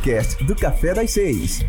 podcast do Café das Seis.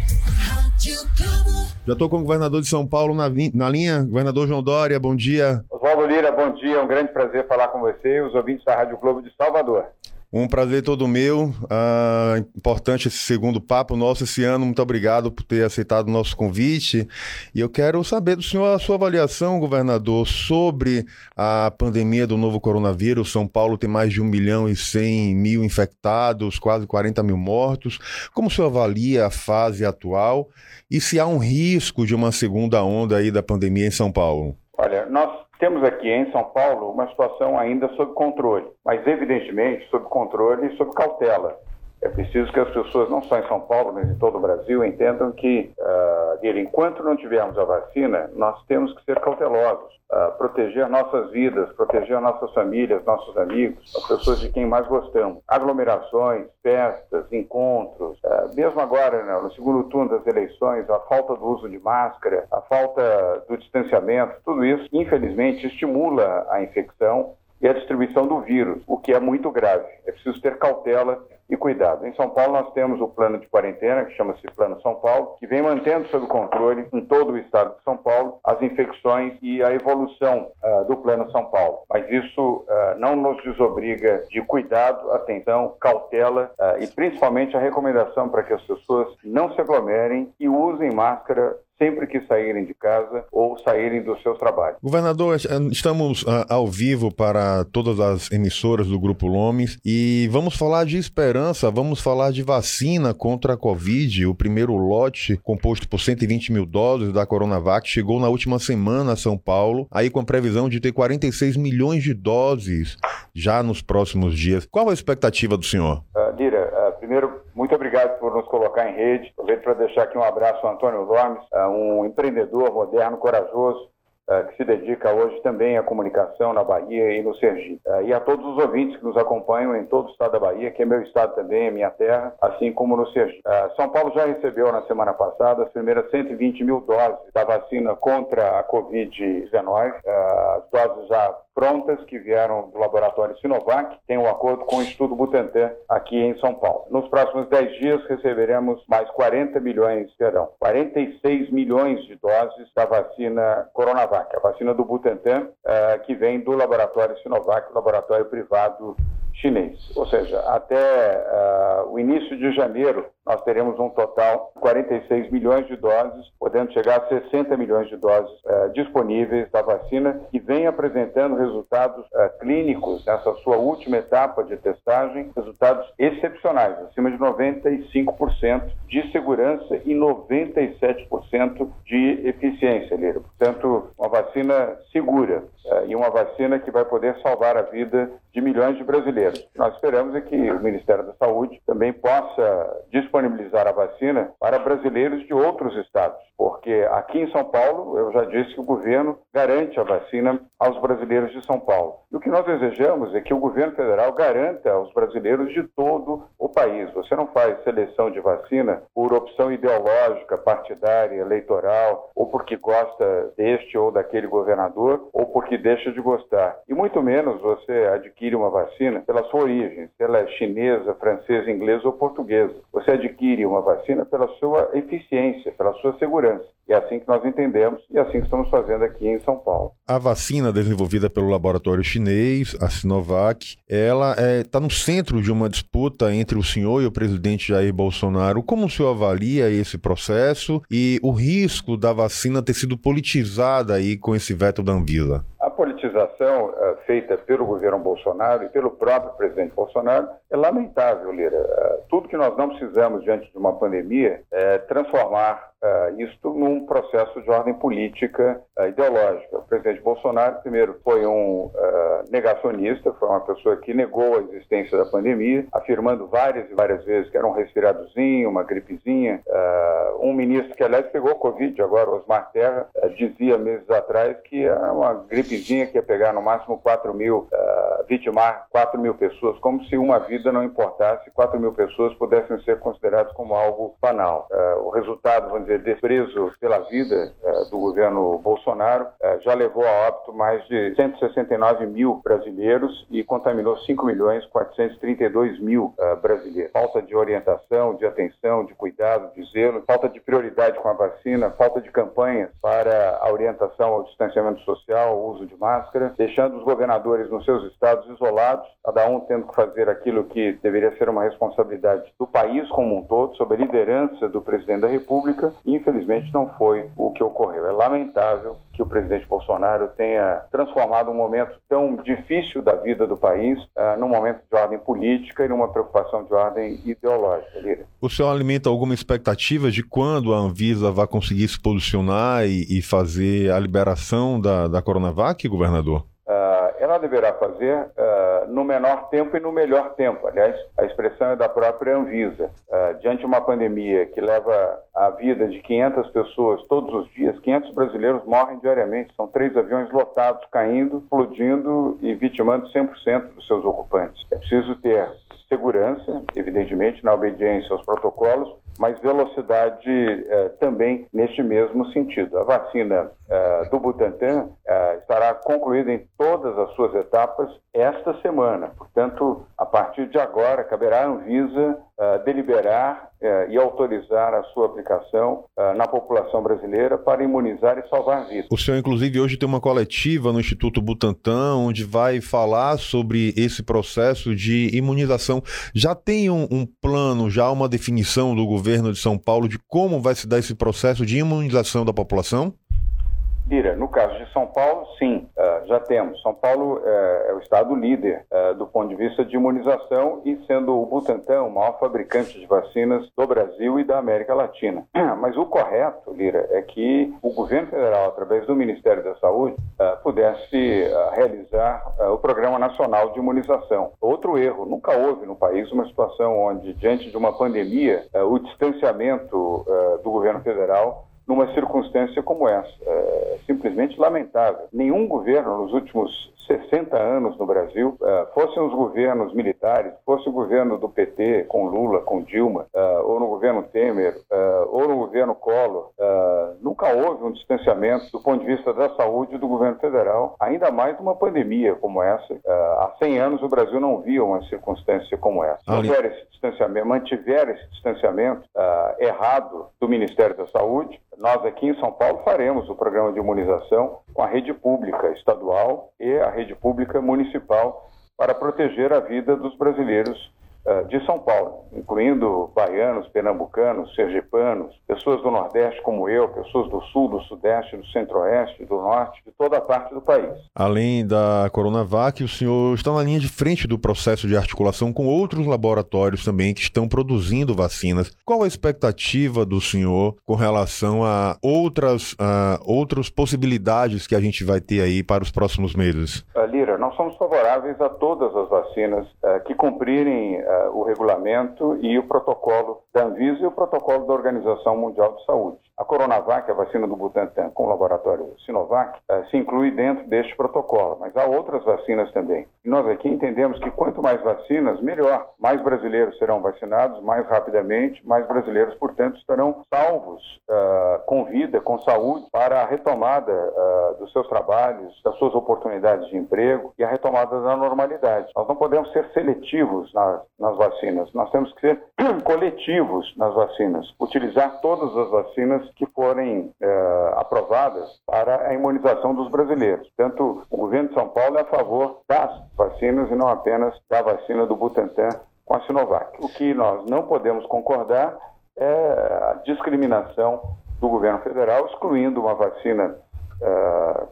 Já estou com o governador de São Paulo na, na linha. Governador João Dória, bom dia. Oswaldo Lira, bom dia. É um grande prazer falar com você e os ouvintes da Rádio Globo de Salvador. Um prazer todo meu. Uh, importante esse segundo papo nosso esse ano. Muito obrigado por ter aceitado o nosso convite. E eu quero saber do senhor a sua avaliação, governador, sobre a pandemia do novo coronavírus. São Paulo tem mais de 1 milhão e 100 mil infectados, quase 40 mil mortos. Como o senhor avalia a fase atual e se há um risco de uma segunda onda aí da pandemia em São Paulo? Olha, nós temos aqui em São Paulo uma situação ainda sob controle, mas evidentemente sob controle e sob cautela. É preciso que as pessoas, não só em São Paulo, mas em todo o Brasil, entendam que, uh, enquanto não tivermos a vacina, nós temos que ser cautelosos, uh, proteger nossas vidas, proteger nossas famílias, nossos amigos, as pessoas de quem mais gostamos. Aglomerações, festas, encontros, uh, mesmo agora, né, no segundo turno das eleições, a falta do uso de máscara, a falta do distanciamento, tudo isso, infelizmente, estimula a infecção e a distribuição do vírus, o que é muito grave. É preciso ter cautela e cuidado. Em São Paulo, nós temos o plano de quarentena, que chama-se Plano São Paulo, que vem mantendo sob controle em todo o estado de São Paulo as infecções e a evolução uh, do Plano São Paulo. Mas isso uh, não nos desobriga de cuidado, atenção, cautela uh, e principalmente a recomendação para que as pessoas não se aglomerem e usem máscara sempre que saírem de casa ou saírem dos seus trabalhos. Governador, estamos uh, ao vivo para todas as emissoras do Grupo Lomes e vamos falar de esperança, vamos falar de vacina contra a Covid. O primeiro lote, composto por 120 mil doses da Coronavac, chegou na última semana a São Paulo, aí com a previsão de ter 46 milhões de doses já nos próximos dias. Qual a expectativa do senhor? Uh, Lira, uh, primeiro muito obrigado por nos colocar em rede. Aproveito para deixar aqui um abraço ao Antônio Gomes, um empreendedor moderno, corajoso, eh, que se dedica hoje também à comunicação na Bahia e no Sergipe. Eh, e a todos os ouvintes que nos acompanham em todo o estado da Bahia, que é meu estado também, é minha terra, assim como no Sergipe. São Paulo já recebeu na semana passada as primeiras 120 mil doses da vacina contra a Covid-19. As doses já prontas que vieram do laboratório Sinovac, tem um acordo com o Estudo Butantan aqui em São Paulo. Nos próximos 10 dias receberemos mais 40 milhões, perdão, 46 milhões de doses da vacina Coronavac, a vacina do Butantan, uh, que vem do laboratório Sinovac, laboratório privado chinês. Ou seja, até uh, o início de janeiro, nós teremos um total de 46 milhões de doses, podendo chegar a 60 milhões de doses uh, disponíveis da vacina, que vem apresentando resultados uh, clínicos nessa sua última etapa de testagem, resultados excepcionais, acima de 95% de segurança e 97% de eficiência, Lira. Portanto, uma vacina segura e uma vacina que vai poder salvar a vida de milhões de brasileiros. Nós esperamos é que o Ministério da Saúde também possa disponibilizar a vacina para brasileiros de outros estados, porque aqui em São Paulo, eu já disse que o governo garante a vacina aos brasileiros de São Paulo. E o que nós desejamos é que o governo federal garanta aos brasileiros de todo o país. Você não faz seleção de vacina por opção ideológica, partidária, eleitoral, ou porque gosta deste ou daquele governador, ou porque deixa de gostar. E muito menos você adquire uma vacina pela sua origem, se ela é chinesa, francesa, inglesa ou portuguesa. Você adquire uma vacina pela sua eficiência, pela sua segurança. E é assim que nós entendemos e é assim que estamos fazendo aqui em São Paulo. A vacina desenvolvida pelo laboratório chinês, a Sinovac, ela está é, tá no centro de uma disputa entre o senhor e o presidente Jair Bolsonaro. Como o senhor avalia esse processo e o risco da vacina ter sido politizada aí com esse veto da Anvisa? A politização uh, feita pelo governo Bolsonaro e pelo próprio presidente Bolsonaro é lamentável, Lira. Uh, tudo que nós não precisamos diante de uma pandemia é transformar uh, isto num processo de ordem política ideológica. O presidente Bolsonaro, primeiro, foi um negacionista, foi uma pessoa que negou a existência da pandemia, afirmando várias e várias vezes que era um resfriadozinho, uma gripezinha. um ministro que, aliás, pegou Covid agora, Osmar Terra, dizia meses atrás que era uma gripezinha que ia pegar no máximo 4 mil, vitimar 4 mil pessoas, como se uma vida não importasse, 4 mil pessoas pudessem ser consideradas como algo banal. o resultado, vamos dizer, desprezo pela vida uh, do governo Bolsonaro, uh, já levou a óbito mais de 169 mil brasileiros e contaminou 5 milhões 432 mil uh, brasileiros. Falta de orientação, de atenção, de cuidado, de zelo, falta de prioridade com a vacina, falta de campanhas para a orientação ao distanciamento social, ao uso de máscara, deixando os governadores nos seus estados isolados, cada um tendo que fazer aquilo que deveria ser uma responsabilidade do país como um todo, sob a liderança do presidente da República, e infelizmente não foi o que ocorreu. É lamentável que o presidente Bolsonaro tenha transformado um momento tão difícil da vida do país uh, num momento de ordem política e numa preocupação de ordem ideológica. Lira. O senhor alimenta alguma expectativa de quando a Anvisa vai conseguir se posicionar e, e fazer a liberação da, da Coronavac, governador? Ela deverá fazer uh, no menor tempo e no melhor tempo. Aliás, a expressão é da própria Anvisa. Uh, diante de uma pandemia que leva a vida de 500 pessoas todos os dias, 500 brasileiros morrem diariamente. São três aviões lotados, caindo, explodindo e vitimando 100% dos seus ocupantes. É preciso ter segurança, evidentemente, na obediência aos protocolos, mas velocidade eh, também neste mesmo sentido. A vacina eh, do Butantan eh, estará concluída em todas as suas etapas esta semana. Portanto, partir de agora, caberá à Anvisa deliberar e autorizar a sua aplicação na população brasileira para imunizar e salvar vidas. O senhor, inclusive, hoje tem uma coletiva no Instituto Butantan, onde vai falar sobre esse processo de imunização. Já tem um, um plano, já uma definição do governo de São Paulo de como vai se dar esse processo de imunização da população? Ira, no caso de São Paulo, sim, uh, já temos. São Paulo uh, é o estado líder uh, do ponto de vista de imunização e sendo o Butantan o maior fabricante de vacinas do Brasil e da América Latina. Mas o correto, Lira, é que o governo federal, através do Ministério da Saúde, pudesse realizar o Programa Nacional de Imunização. Outro erro, nunca houve no país uma situação onde, diante de uma pandemia, o distanciamento do governo federal numa circunstância como essa. É simplesmente lamentável. Nenhum governo nos últimos 60 anos no Brasil, é, fossem os governos militares, fosse o governo do PT com Lula, com Dilma, é, ou no governo Temer, é, ou no governo Collor, nunca houve um distanciamento do ponto de vista da saúde do governo federal, ainda mais numa pandemia como essa. Há 100 anos o Brasil não via uma circunstância como essa. Houver esse distanciamento, mantiver esse distanciamento errado do Ministério da Saúde, nós aqui em São Paulo faremos o programa de imunização com a rede pública estadual e a rede pública municipal para proteger a vida dos brasileiros de São Paulo, incluindo baianos, pernambucanos, sergipanos, pessoas do Nordeste como eu, pessoas do Sul, do Sudeste, do Centro-Oeste, do Norte, de toda a parte do país. Além da Coronavac, o senhor está na linha de frente do processo de articulação com outros laboratórios também que estão produzindo vacinas. Qual a expectativa do senhor com relação a outras, uh, outras possibilidades que a gente vai ter aí para os próximos meses? Uh, Lira, nós somos favoráveis a todas as vacinas uh, que cumprirem o regulamento e o protocolo da Anvisa e o protocolo da Organização Mundial de Saúde. A Coronavac, a vacina do Butantan com o laboratório Sinovac, eh, se inclui dentro deste protocolo, mas há outras vacinas também. E nós aqui entendemos que quanto mais vacinas, melhor. Mais brasileiros serão vacinados mais rapidamente, mais brasileiros, portanto, estarão salvos uh, com vida, com saúde, para a retomada uh, dos seus trabalhos, das suas oportunidades de emprego e a retomada da normalidade. Nós não podemos ser seletivos nas, nas vacinas, nós temos que ser coletivos nas vacinas, utilizar todas as vacinas que forem é, aprovadas para a imunização dos brasileiros. Tanto o governo de São Paulo é a favor das vacinas e não apenas da vacina do Butantan com a Sinovac. O que nós não podemos concordar é a discriminação do governo federal, excluindo uma vacina é,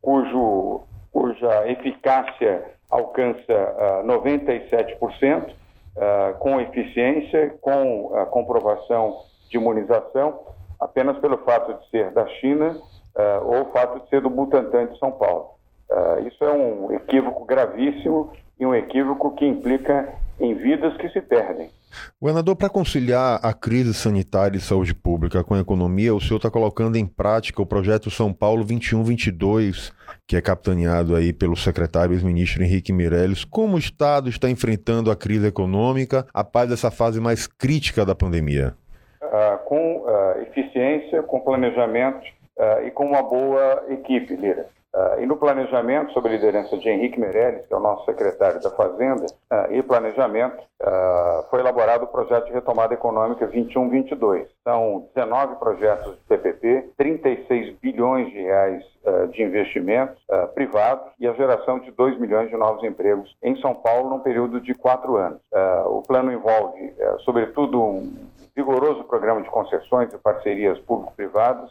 cujo, cuja eficácia alcança uh, 97%, uh, com eficiência, com a comprovação de imunização, apenas pelo fato de ser da China uh, ou o fato de ser do Butantan de São Paulo. Uh, isso é um equívoco gravíssimo e um equívoco que implica em vidas que se perdem. Governador, para conciliar a crise sanitária e saúde pública com a economia, o senhor está colocando em prática o projeto São Paulo 21-22, que é capitaneado aí pelo secretário ex-ministro Henrique Meirelles. Como o Estado está enfrentando a crise econômica após essa fase mais crítica da pandemia? uh, com uh, eficiência, com planejamento e com uma boa equipe, Lira. Uh, e no planejamento, sob a liderança de Henrique Meirelles, que é o nosso secretário da Fazenda, uh, e planejamento, uh, foi elaborado o projeto de retomada econômica 21-22. São 19 projetos de PPP, 36 bilhões de reais de investimentos privados e a geração de 2 milhões de novos empregos em São Paulo num período de quatro anos. o plano envolve, sobretudo, um vigoroso programa de concessões e parcerias público-privadas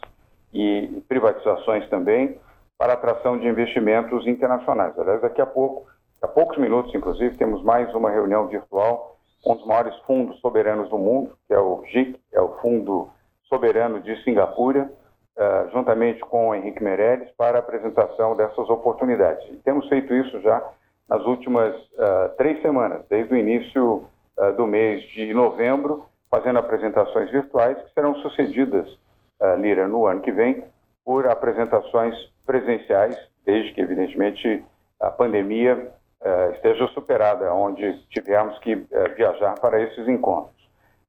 e privatizações também, para atração de investimentos internacionais. Aliás, daqui a pouco, a poucos minutos, inclusive, temos mais uma reunião virtual com um dos maiores fundos soberanos do mundo, que é o GIC, é o Fundo Soberano de Singapura, uh, juntamente com o Henrique Meirelles, para a apresentação dessas oportunidades. E temos feito isso já nas últimas uh, três semanas, desde o início uh, do mês de novembro, fazendo apresentações virtuais que serão sucedidas, Lira, no ano que vem, por apresentações presenciais, desde que, evidentemente, a pandemia uh, esteja superada, onde tivermos que uh, viajar para esses encontros.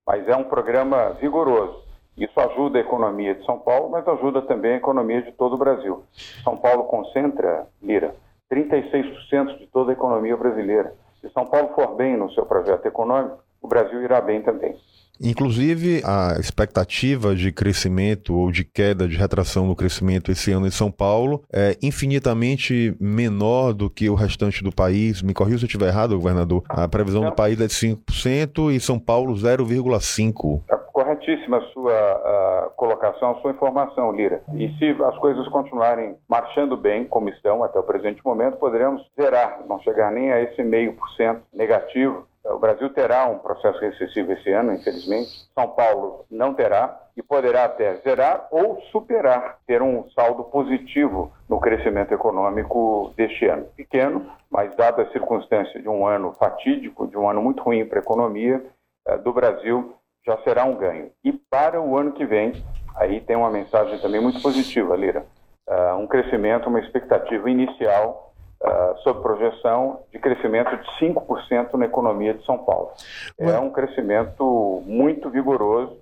Mas é um programa vigoroso. Isso ajuda a economia de São Paulo, mas ajuda também a economia de todo o Brasil. São Paulo concentra, Lira, 36% de toda a economia brasileira. Se São Paulo for bem no seu projeto econômico, o Brasil irá bem também. Inclusive, a expectativa de crescimento ou de queda, de retração no crescimento esse ano em São Paulo é infinitamente menor do que o restante do país. Me corrija se eu estiver errado, governador. A previsão do país é de 5% e São Paulo 0,5%. É corretíssima a sua a colocação, a sua informação, Lira. E se as coisas continuarem marchando bem, como estão até o presente momento, poderemos zerar, não chegar nem a esse meio por cento negativo o Brasil terá um processo recessivo esse ano, infelizmente. São Paulo não terá e poderá até zerar ou superar, ter um saldo positivo no crescimento econômico deste ano. Pequeno, mas dada a circunstância de um ano fatídico, de um ano muito ruim para a economia eh, do Brasil, já será um ganho. E para o ano que vem, aí tem uma mensagem também muito positiva, Lira. Uh, um crescimento, uma expectativa inicial uh, sob projeção de crescimento de 5% na economia de São Paulo. É um crescimento muito vigoroso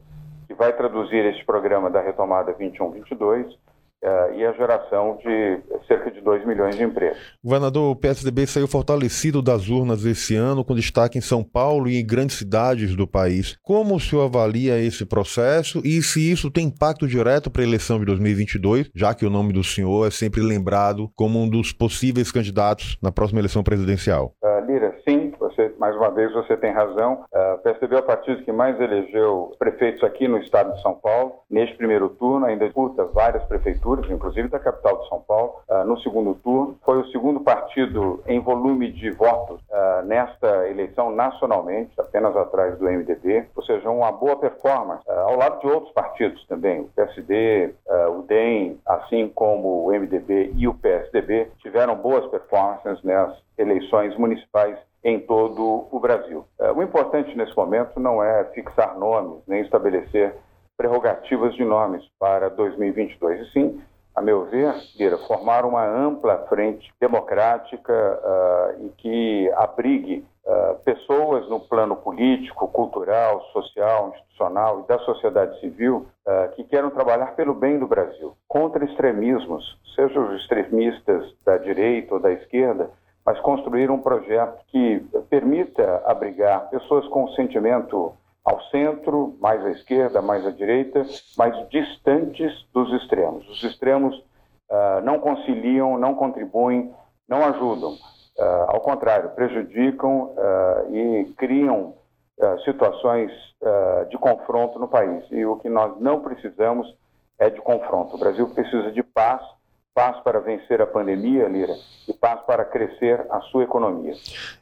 que vai traduzir esse programa da retomada 21-22 Uh, e a geração de cerca de 2 milhões de empregos. Governador, o PSDB saiu fortalecido das urnas esse ano, com destaque em São Paulo e em grandes cidades do país. Como o senhor avalia esse processo e se isso tem impacto direto para a eleição de 2022, já que o nome do senhor é sempre lembrado como um dos possíveis candidatos na próxima eleição presidencial? Uh, sim, você, mais uma vez você tem razão. O PSDB é o partido que mais elegeu prefeitos aqui no estado de São Paulo. Neste primeiro turno, ainda disputa várias prefeituras inclusive da capital de São Paulo, uh, no segundo turno. Foi o segundo partido em volume de votos uh, nesta eleição nacionalmente, apenas atrás do MDB, ou seja, uma boa performance, ao lado de outros partidos também. O PSD, o DEM, assim como o MDB e o PSDB, tiveram boas performances nas eleições municipais em todo o Brasil. O importante nesse momento não é fixar nomes, nem estabelecer prerrogativas de nomes para 2022, e sim, a meu ver, formar uma ampla frente democrática uh, e que abrigue uh, pessoas no plano político, cultural, social, institucional e da sociedade civil uh, que queiram trabalhar pelo bem do Brasil, contra extremismos, sejam os extremistas da direita ou da esquerda, mas construir um projeto que permita abrigar pessoas com sentimento ao centro, mais à esquerda, mais à direita, mas distantes dos extremos. Os extremos uh, não conciliam, não contribuem, não ajudam. Uh, ao contrário, prejudicam uh, e criam situações de confronto no país. E o que nós não precisamos é de confronto. O Brasil precisa de paz paz para vencer a pandemia, Lira, e paz para crescer a sua economia.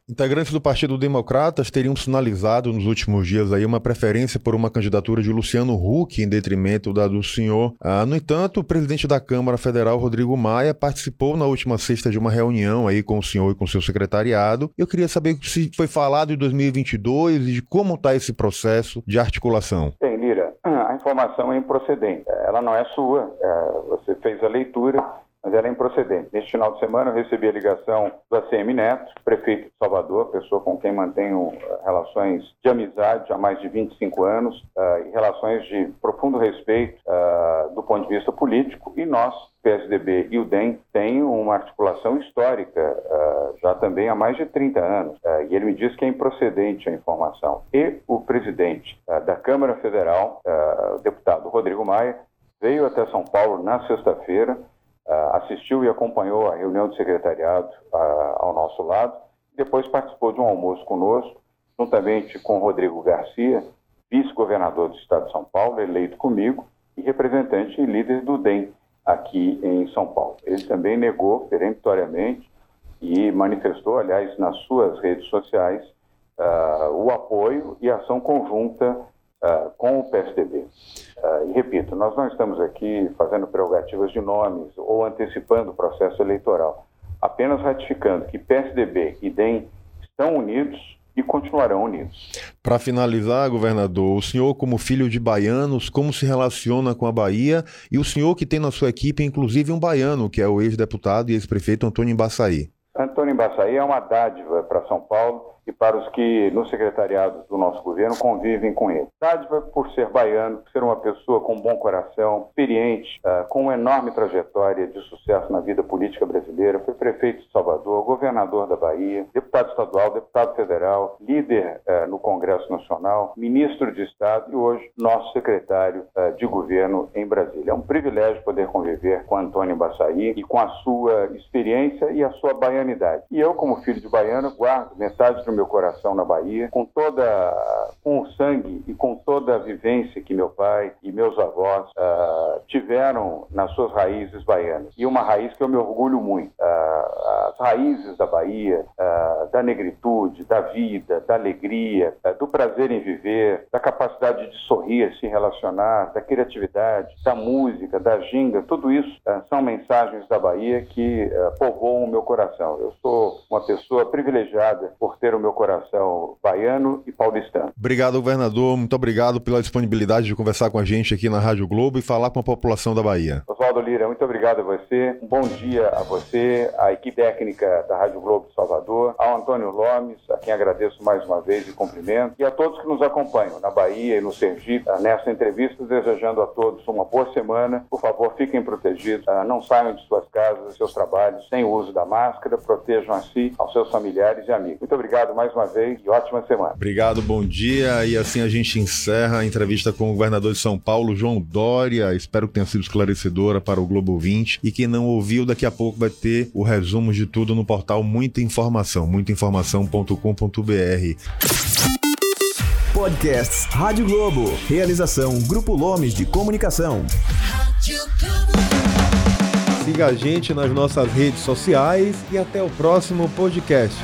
Integrantes do Partido Democratas teriam sinalizado nos últimos dias aí uma preferência por uma candidatura de Luciano Huck em detrimento da do senhor. Ah, no entanto, o presidente da Câmara Federal, Rodrigo Maia, participou na última sexta de uma reunião aí com o senhor e com seu secretariado. Eu queria saber se foi falado em 2022 e de como está esse processo de articulação. Bem, Lira, informação é improcedente. Ela não é sua. É, você fez a leitura mas ela é improcedente. Neste final de semana eu recebi a ligação do ACM Neto, prefeito de Salvador, pessoa com quem mantenho eh, relações de amizade há mais de 25 anos uh, e relações de profundo respeito uh, do ponto de vista político e nós, PSDB e o DEM, têm uma articulação histórica uh, já também há mais de 30 anos e ele me diz que é improcedente a informação. E o presidente da Câmara Federal, o deputado Rodrigo Maia, veio até São Paulo na sexta-feira assistiu e acompanhou a reunião do secretariado uh, ao nosso lado, depois participou de um almoço conosco, juntamente com Rodrigo Garcia, vice-governador do estado de São Paulo, eleito comigo, e representante e líder do DEM aqui em São Paulo. Ele também negou peremptoriamente e manifestou, aliás, nas suas redes sociais, uh, o apoio e ação conjunta uh, com o PSDB. Uh, e repito, nós não estamos aqui fazendo prerrogativas de nomes ou antecipando o processo eleitoral, apenas ratificando que PSDB e DEM estão unidos e continuarão unidos. Para finalizar, governador, o senhor, como filho de baianos, como se relaciona com a Bahia e o senhor que tem na sua equipe, inclusive, um baiano, que é o ex-deputado e ex-prefeito Antônio Embaçaí? Antônio Embaçaí é uma dádiva para São Paulo e para os que no secretariado do nosso governo convivem com ele. Dádiva por ser baiano, por ser uma pessoa com bom coração, experiente, uh, com uma enorme trajetória de sucesso na vida política brasileira, foi prefeito de Salvador, governador da Bahia, deputado estadual, deputado federal, líder uh, no Congresso Nacional, ministro de Estado e hoje nosso secretário uh, de governo em Brasília. É um privilégio poder conviver com Antônio Baçaí e com a sua experiência e a sua baianidade. E eu, como filho de baiano, guardo metade do meu coração na Bahia, com toda, com o sangue e com toda a vivência que meu pai e meus avós uh, tiveram nas suas raízes baianas. E uma raiz que eu me orgulho muito. Uh, as raízes da Bahia, uh, da negritude, da vida, da alegria, do prazer em viver, da capacidade de sorrir, se relacionar, da criatividade, da música, da ginga, tudo isso são mensagens da Bahia que povoam o meu coração. Eu sou uma pessoa privilegiada por ter o meu coração baiano e paulistano. Obrigado, governador. Muito obrigado pela disponibilidade de conversar com a gente aqui na Rádio Globo e falar com a população da Bahia. Oswaldo Lira, muito obrigado a você. Um bom dia a você, a equipe técnica da Rádio Globo de Salvador, ao Antônio Lomes, a quem agradeço mais uma vez e cumprimento, e a todos que nos acompanham na Bahia e no Sergipe, nessa entrevista, desejando a todos uma boa semana. Por favor, fiquem protegidos, ah, não saiam de suas casas, seus trabalhos, sem o uso da máscara, protejam a si, aos seus familiares e amigos. Muito obrigado mais uma vez e ótima semana. Obrigado, bom dia. E assim a gente encerra a entrevista com o governador de São Paulo, João Dória. Espero que tenha sido esclarecedora para o Globo 20. E quem não ouviu, daqui a pouco vai ter o resumo de tudo no portal Muita Informação, muitainformação.com.br. Podcasts Rádio Globo. Realização Grupo Lomes de Comunicação. Siga a gente nas nossas redes sociais e até o próximo podcast.